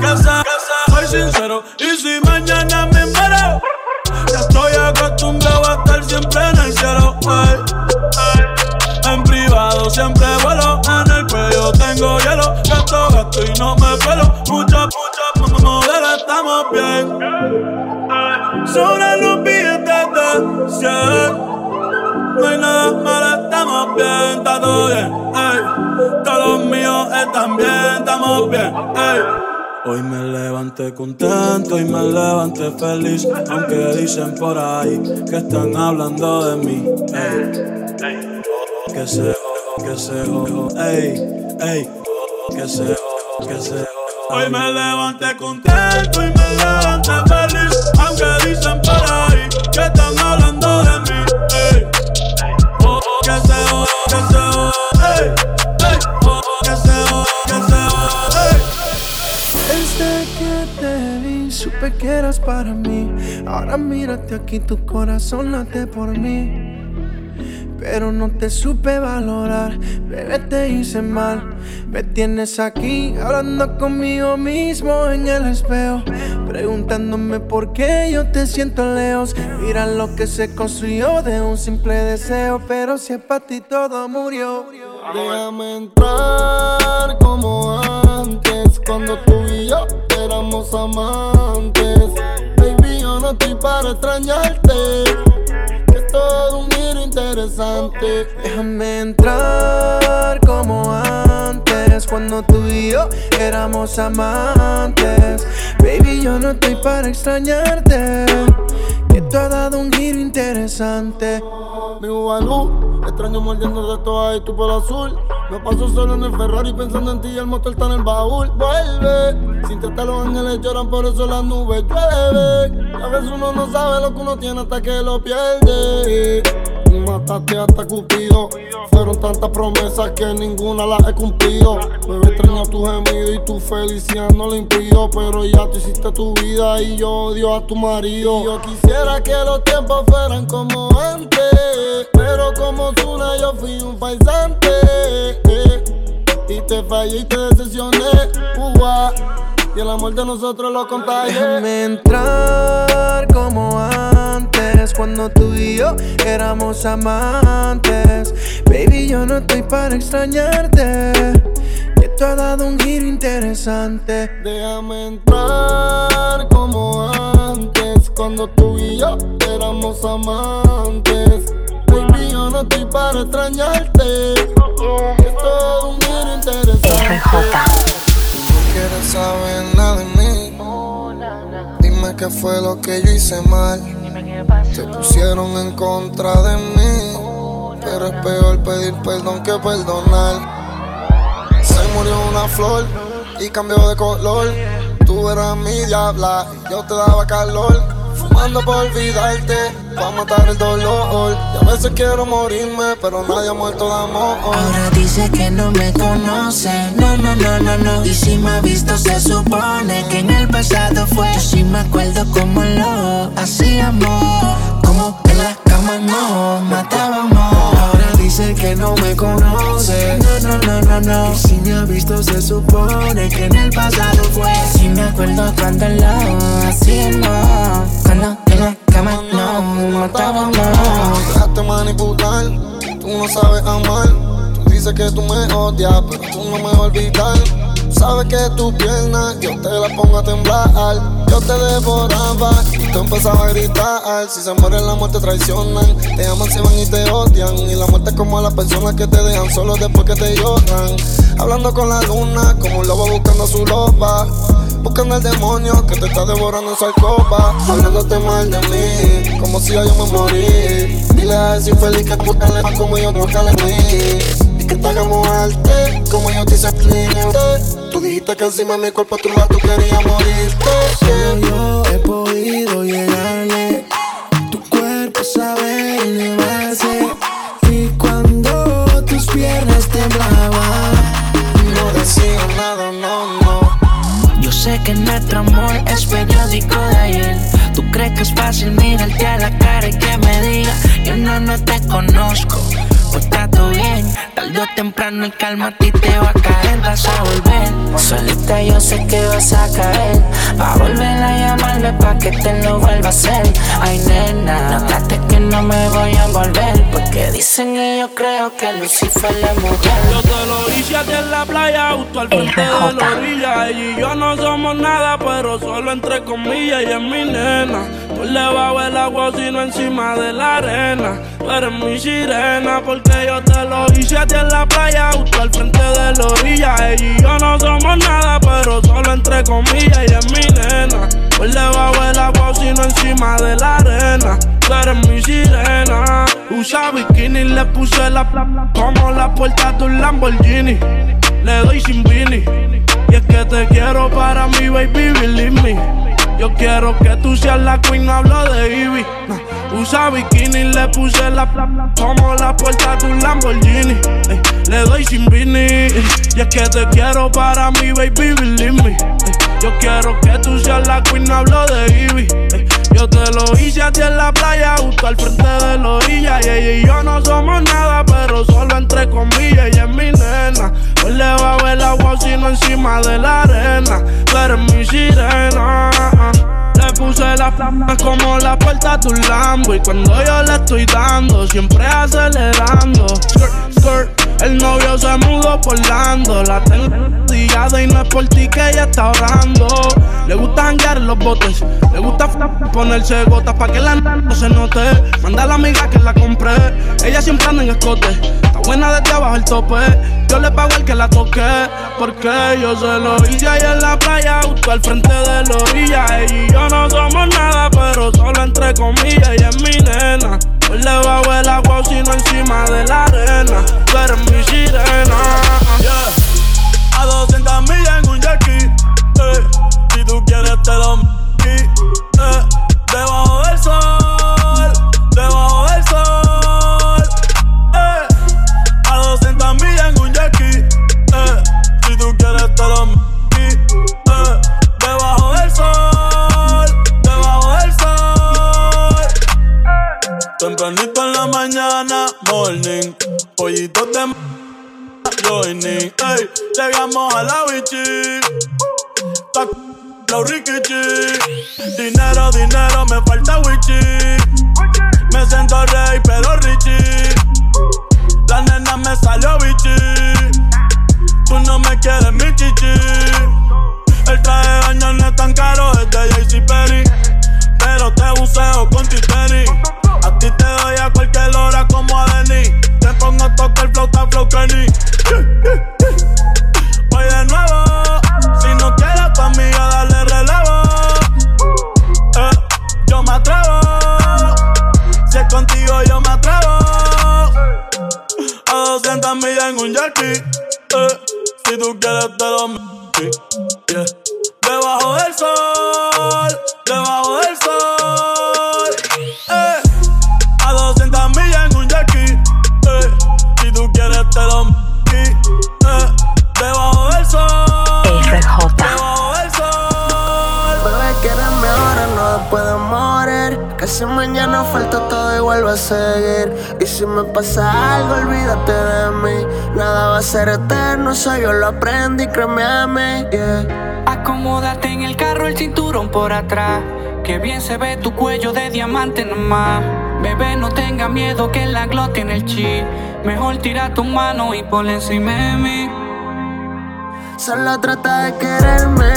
Que soy sincero. Y si mañana me muero, ya estoy acostumbrado a estar siempre en el cielo. En privado siempre vuelo. En el cuello tengo hielo. Gasto, gasto y no me pelo. Mucha, mucha, modelo, estamos bien. Sobre los billetes de 100. No hay nada malo, estamos bien, está todo bien. Todos los míos están bien, estamos bien. Ey. Hoy me levanté contento y me levanté feliz. Aunque dicen por ahí que están hablando de mí. Ey. Que se que se ey, ey, que se que se Hoy me levanté contento y me levanté feliz. Aunque dicen por ahí que están hablando de mí. Ey. Oh, que ey, oh, que se que que te vi, supe que eras para mí. Ahora mírate aquí, tu corazón late por mí. Pero no te supe valorar, bebé, te hice mal. Me tienes aquí hablando conmigo mismo en el espejo. Preguntándome por qué yo te siento lejos. Mira lo que se construyó de un simple deseo. Pero si es para ti todo murió. Déjame entrar como antes, cuando tú y yo éramos amantes. Baby, yo no estoy para extrañarte, todo un giro interesante. Déjame entrar como antes, cuando tú y yo éramos amantes. Baby, yo no estoy para extrañarte, tú has dado un giro interesante. Mi Ubalú, extraño mordiendo de toda y tu pelo azul. Me paso solo en el Ferrari pensando en ti y el motor está en el baúl. Vuelve, sin tratar los ángeles lloran, por eso las nubes llueven. A veces uno no sabe lo que uno tiene hasta que lo pierde. Me mataste hasta Cupido. Fueron tantas promesas que ninguna las he cumplido. Me extraño tu gemido y tu felicidad no lo impido. Pero ya tú hiciste tu vida y yo odio a tu marido. Yo quisiera que los tiempos fueran como antes. Pero como Zuna yo fui un paisante. eh, Y te fallé y te decepcioné. Y el amor de nosotros lo contagié. Déjame entrar como antes, cuando tú y yo éramos amantes. Baby, yo no estoy para extrañarte, que Esto ha dado un giro interesante. Déjame entrar como antes, cuando tú y yo éramos amantes. Baby, yo no estoy para extrañarte. Esto ha dado un giro interesante. Tú no quieres saber nada de mí. Dime qué fue lo que yo hice mal. Te pusieron en contra de mí. Pero es peor pedir perdón que perdonar. Se murió una flor y cambió de color. Tú eras mi diabla y yo te daba calor. Fumando por olvidarte, pa' matar el dolor. Y a veces quiero morirme, pero nadie ha muerto de amor. Ahora dice que no me conoce, no, no, no, no, no. Y si me ha visto, se supone que en el pasado fue. Yo sí me acuerdo como lo hacíamos, como en la cama nos matábamos. Ahora dice que no me conoce, no, no, no, no, no. Y si me ha visto, se supone que en el pasado fue. Sí me acuerdo cuando lo hacíamos, cuando en la cama nos matábamos. Dejaste manipular, tú no sabes amar. Tú dices que tú me odias, pero tú no me olvidar. Sabes que tu pierna yo te la pongo a temblar. Yo te devoraba y tú empezabas a gritar. Si se mueren, la muerte traicionan. Te aman, se van y te odian. Y la muerte es como a las personas que te dejan solo después que te lloran. Hablando con la luna, como un lobo buscando su loba. Buscando al demonio que te está devorando en su alcoba. Hablándote mal de mí, como si yo me morí. Dile a ese infeliz que tú como yo le mí. Que te hagamos arte, como yo te hice explícate. Tú dijiste que encima de mi cuerpo tu tú querías morirte. Solo yo he podido llegarle. Tu cuerpo sabe elevarse. Y cuando tus piernas temblaban, no decía nada, no, no. Yo sé que nuestro amor es periódico de ayer. Tú crees que es fácil mirarte a la cara y que me diga Yo no, no te conozco. Pues está todo bien, tarde o temprano el calma a ti te va a caer, vas a volver. Solita yo sé que vas a caer. Va a volver a llamarme pa' que te lo vuelva a hacer. Ay, nena, notaste que no me voy a volver. Porque dicen y yo creo que Lucifer le mujer. Yo te lo hice a ti en la playa, justo al frente de la orilla. Ella y yo no somos nada, pero solo entre comillas. Y es mi nena. Por debajo del agua, sino encima de la arena. Eres mi sirena, porque yo te lo hice a ti en la playa, justo al frente de la orilla. Ella y yo no somos nada, pero solo entre comillas. Y es mi nena. Por debajo del agua, sino encima de la arena. Tú eres mi sirena. Usa bikini, le puse la plata como la puerta de un Lamborghini. Le doy sin vini. Y es que te quiero para mi baby, believe me. Yo quiero que tú seas la queen, hablo de Ivy. Usa bikini, le puse la como la puerta de un Lamborghini. Ey, le doy sin vini. Y es que te quiero para mi baby, believe me. Ey, yo quiero que tú seas la queen, hablo de Ivy. Yo te lo hice a ti en la playa, justo al frente de la orilla. Y ella y yo no somos nada, pero solo entre comillas. Ella es mi nena. Hoy le va a ver agua, sino encima de la arena. Tú eres mi sirena. Le puse las planas como la puerta de un Lambo. Y cuando yo le estoy dando, siempre acelerando. Skirt, skirt. El novio se mudó por Lando. La tengo y no es por ti que ella está ahorrando. Le gusta janguear los botes. Le gusta ponerse gotas pa' que la no se note. Manda a la amiga que la compré. Ella siempre anda en escote. Está buena desde abajo el tope. Yo le pago al que la toque. Porque yo se lo hice ahí en la playa. Justo al frente de la orilla. Ella y yo no somos nada, pero solo entre comillas. Ella es mi nena. Le bajo el agua, sino encima de la arena. Tú eres mi sirena. A 200 millas en un jackie. Eh. Si tú quieres te lo Tempranito en la mañana, morning. Pollitos de joining. Ey, llegamos a la bichi. La. Dinero, dinero, me falta wichi. Me siento rey, pero richie. La nena me salió bichi. Tú no me quieres, mi chichi. El traje de baño no es tan caro, es de JC Perry. Pero te buceo con titeri. A ti te doy a cualquier hora como a Denny. Te pongo a tocar flauta, flow Kenny. Pasa algo, olvídate de mí. Nada va a ser eterno, eso yo lo aprendí, créeme a mí. Yeah. Acomódate en el carro, el cinturón por atrás. Que bien se ve tu cuello de diamante nomás. Bebé, no tenga miedo que la glow tiene el chi. Mejor tira tu mano y ponle encima de mí. Solo trata de quererme.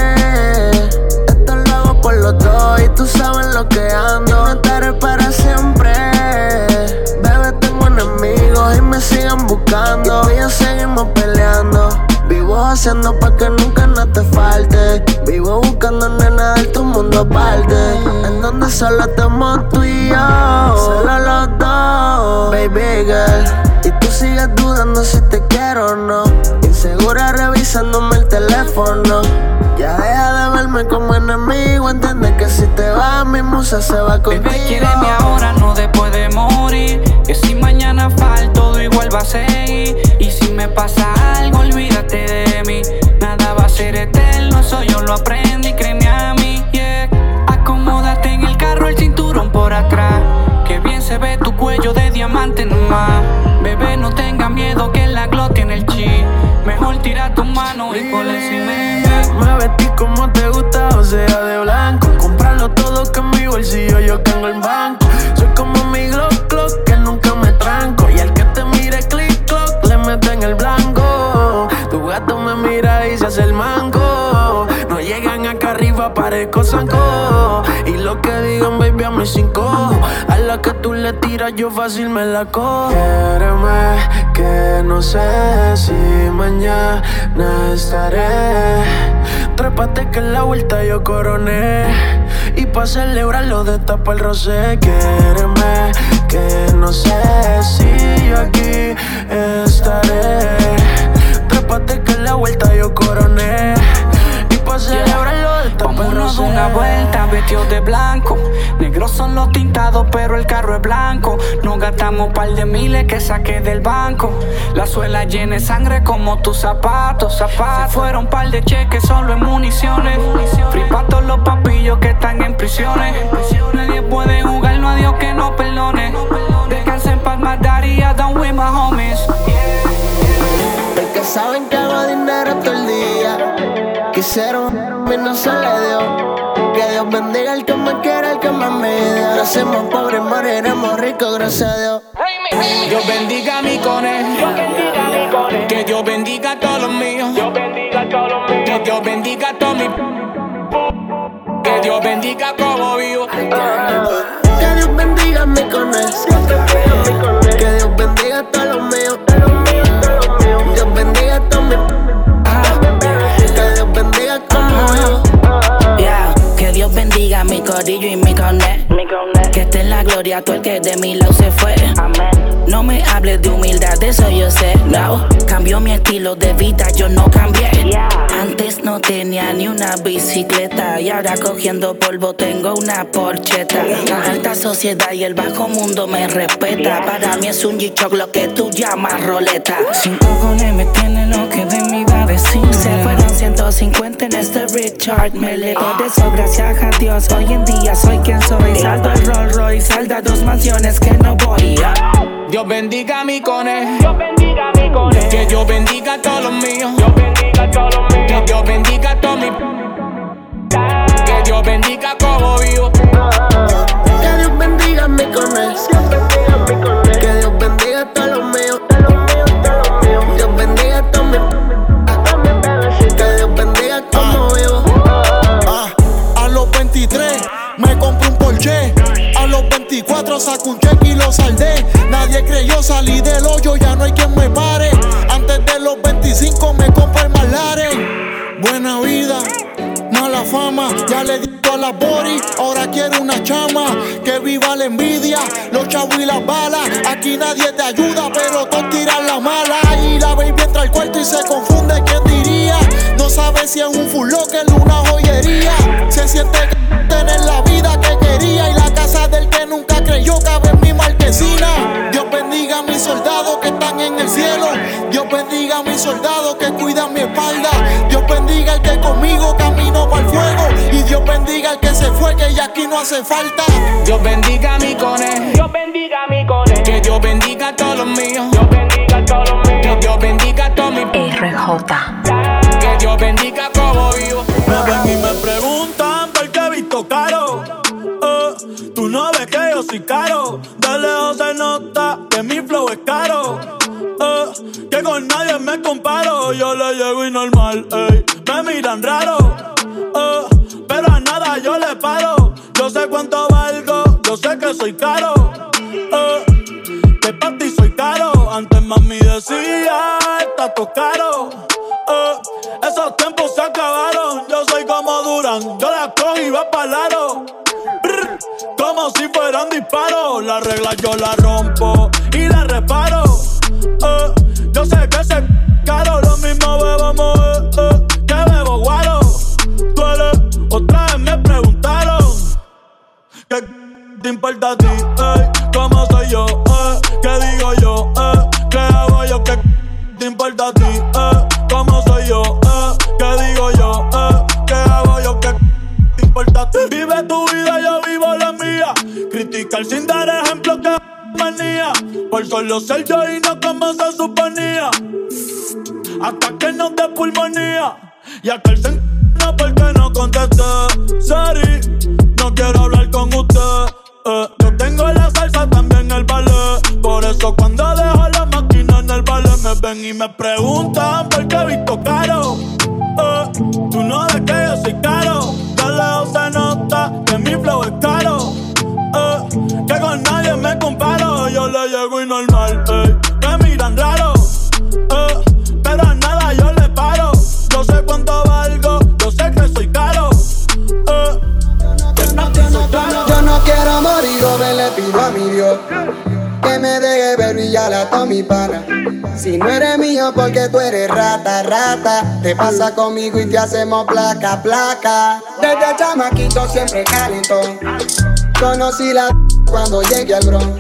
Esto lo hago por los dos y tú sabes lo que ando. No estaré para siempre. Y me siguen buscando. Y ellos seguimos peleando. Vivo haciendo pa' que nunca no te falte. Vivo buscando nena de tu mundo aparte. En donde solo estamos tú y yo. Solo los dos, baby girl. Y tú sigues dudando si te quiero o no. Insegura revisándome el teléfono. Ya deja de verme como enemigo. Entiende que si te vas, mi musa se va contigo. Bebé, quiéreme ahora, no después de morir. Que si mañana falta, todo igual va a seguir. Y si me pasa algo, olvídate de mí. Nada va a ser eterno, eso yo lo aprendí, créeme a mí. Yeah. Acomódate en el carro, el cinturón por atrás. Que bien se ve tu cuello de diamante nomás. Bebé, no tenga miedo que la glow tiene el chi. Mejor tira tu mano y ponle encima como te gusta, o sea, de blanco. Parezco zanco. Y lo que digan, baby, a mí cinco. A la que tú le tiras, yo fácil me la cojo. Quiéreme, que no sé si mañana estaré. Trépate que en la vuelta yo coroné. Y pa' celebrarlo destapa el rosé. Quiéreme, son los tintados, pero el carro es blanco. No gastamos par de miles que saqué del banco. La suela llena de sangre como tus zapatos. zapatos. Se fueron par de cheques solo en municiones. Free pa' todos los papillos que están en prisiones. Nadie puede jugar, no a Dios que no perdone. Descansa en paz, my daddy, I done with my homies. Porque saben que hago dinero todo el día. Quisieron, y no se le dio. Que Dios bendiga al que me quiera, al que me mide. Nacemos pobres, moriremos ricos, gracias a Dios. Dios bendiga a mi cone. Que Dios bendiga a todos los míos. Que Dios bendiga a todos mis. Que Dios bendiga como vivo. Que Dios bendiga a mi conex. Que Dios bendiga a todos los míos. Corillo y mi connect. Que esté en la gloria todo el que de mi lado se fue. No me hables de humildad, de eso yo sé. No, cambió mi estilo de vida, yo no cambié. Antes no tenía ni una bicicleta y ahora cogiendo polvo tengo una porcheta. La alta sociedad y el bajo mundo me respeta. Para mí es un G-Shock lo que tú llamas roleta. Sin cojones me tiene lo que de a decir. Se fueron 150 en este Richard Me legó de eso, gracias a Dios Hoy en día soy quien soy Saldo el Rolls Royce, salda dos mansiones que no voy Dios bendiga a mi cone. Que Dios bendiga a todos los míos. Que Dios bendiga a todos mis. Que Dios bendiga como vivo. Que Dios bendiga a mi conex. Que Dios bendiga a todos los míos. 23 me compré un Porsche. A los 24 saco un cheque y lo saldé. Nadie creyó, salí del hoyo, ya no hay quien me pare. Antes de los 25 me compré el Malaren. Buena vida mala fama, ya le di a la body, ahora quiero una chama. Que viva la envidia, los chavos y las balas. Aquí nadie te ayuda, pero todos tiran la mala. Y la baby entra al cuarto y se confunde, ¿quién diría? No sabe si es un full locker, una joyería. Se siente que la vida que quería y la casa del que nunca creyó cabe en mi marquesina. Dios bendiga a mis soldados que están en el cielo. Dios bendiga a mis soldados que cuidan mi espalda. Dios bendiga al que conmigo hace falta. Dios bendiga a mi cone. Dios bendiga a mi cone. Que Dios bendiga a todos los míos. Dios bendiga a todos los míos. Que Dios bendiga a todos mis RJ. Que Dios bendiga como vivo. Me ven y me preguntan por qué he visto caro. Eh, tú no ves que yo soy caro. Pasa conmigo y te hacemos placa, placa. Desde chamaquito siempre calentón. Conocí la cuando llegué al Bronx.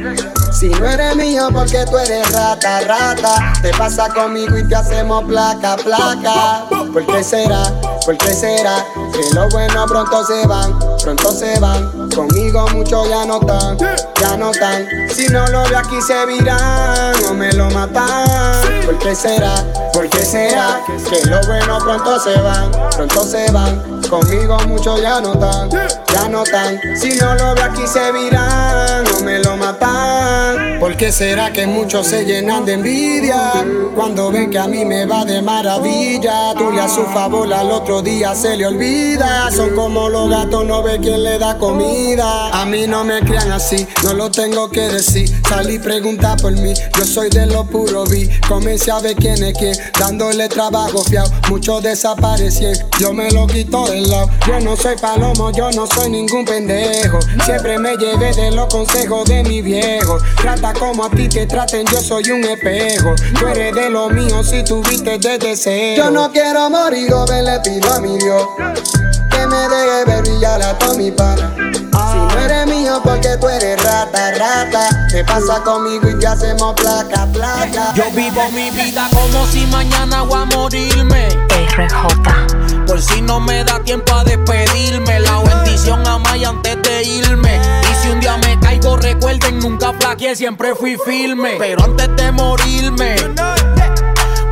Si no eres mío, porque tú eres rata, rata. Te pasa conmigo y te hacemos placa, placa. ¿Por qué será? ¿Por será? Que lo bueno pronto se van, pronto se van. Conmigo muchos ya no están, ya no están. Si no lo veo aquí se virán o me lo matan. ¿Por qué será? ¿Por qué será? Que lo bueno pronto se van, pronto se van. Conmigo muchos ya no están, ya no están. Si no lo veo aquí se virán o me lo matan. ¿Por qué será que muchos se llenan de envidia? Cuando ven que a mí me va de maravilla. Tú le a su favor al otro día se le olvida. Son como los gatos, no ve quién le da comida. A mí no me crean así, no lo tengo que decir. Salí pregunta por mí, yo soy de lo puro vi. Comencé a ver quién es quién, dándole trabajo fiao. Muchos desaparecieron, yo me lo quito del lado. Yo no soy palomo, yo no soy ningún pendejo. Siempre me llevé de los consejos de mi viejo. Trata como a ti te traten, yo soy un espejo. Tú eres de lo mío si tuviste de deseo. Yo no quiero morir, joven, le pido a mi Dios que me deje ver brillar a mi pana. Si no eres mío, porque tú eres rata, rata. Te pasa conmigo y te hacemos placa, placa. Yo vivo mi vida como si mañana voy a morirme. RJ. Por si no me da tiempo a despedirme. La bendición a Maya antes de irme. Y si un día me caigo, recuerden, nunca flaqueé, siempre fui firme. Pero antes de morirme,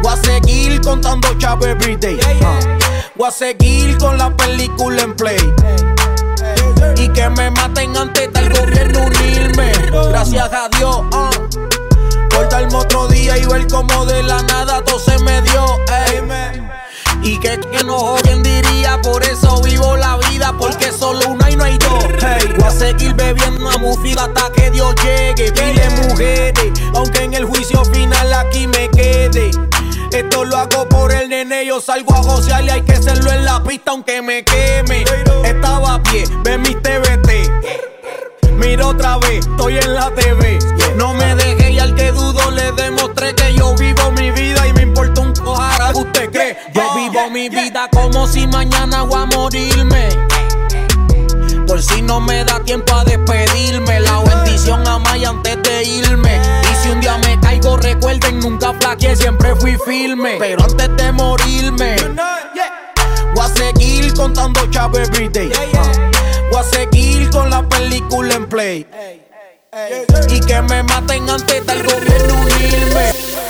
voy a seguir contando chavo everyday. Ah. Voy a seguir con la película en play. Y que me maten antes del gobierno. Gracias a Dios, uh. por darme otro día y ver cómo de la nada todo se me dio. Y que, que no oyen diría, por eso vivo la vida, porque solo una y no hay dos. Hey, voy a seguir bebiendo a mufida hasta que Dios llegue. Pile mujeres, aunque en el juicio final aquí me quede yo salgo a josear y hay que hacerlo en la pista aunque me queme. Estaba a pie, ve mis TVT. Miro otra vez, estoy en la TV. No me dejé y al que dudo le demostré que yo vivo mi vida y me importa un cojara. ¿Usted cree? Yo vivo mi vida como si mañana voy a morirme. Por si no me da tiempo a despedirme. La bendición a Maya antes de irme. Y si un día me caigo, recuerden, nunca flaqueé, siempre fui firme. Pero antes de morirme, voy a seguir contando chavo everyday. Voy a seguir con la película en play. Y que me maten antes del gobierno unirme.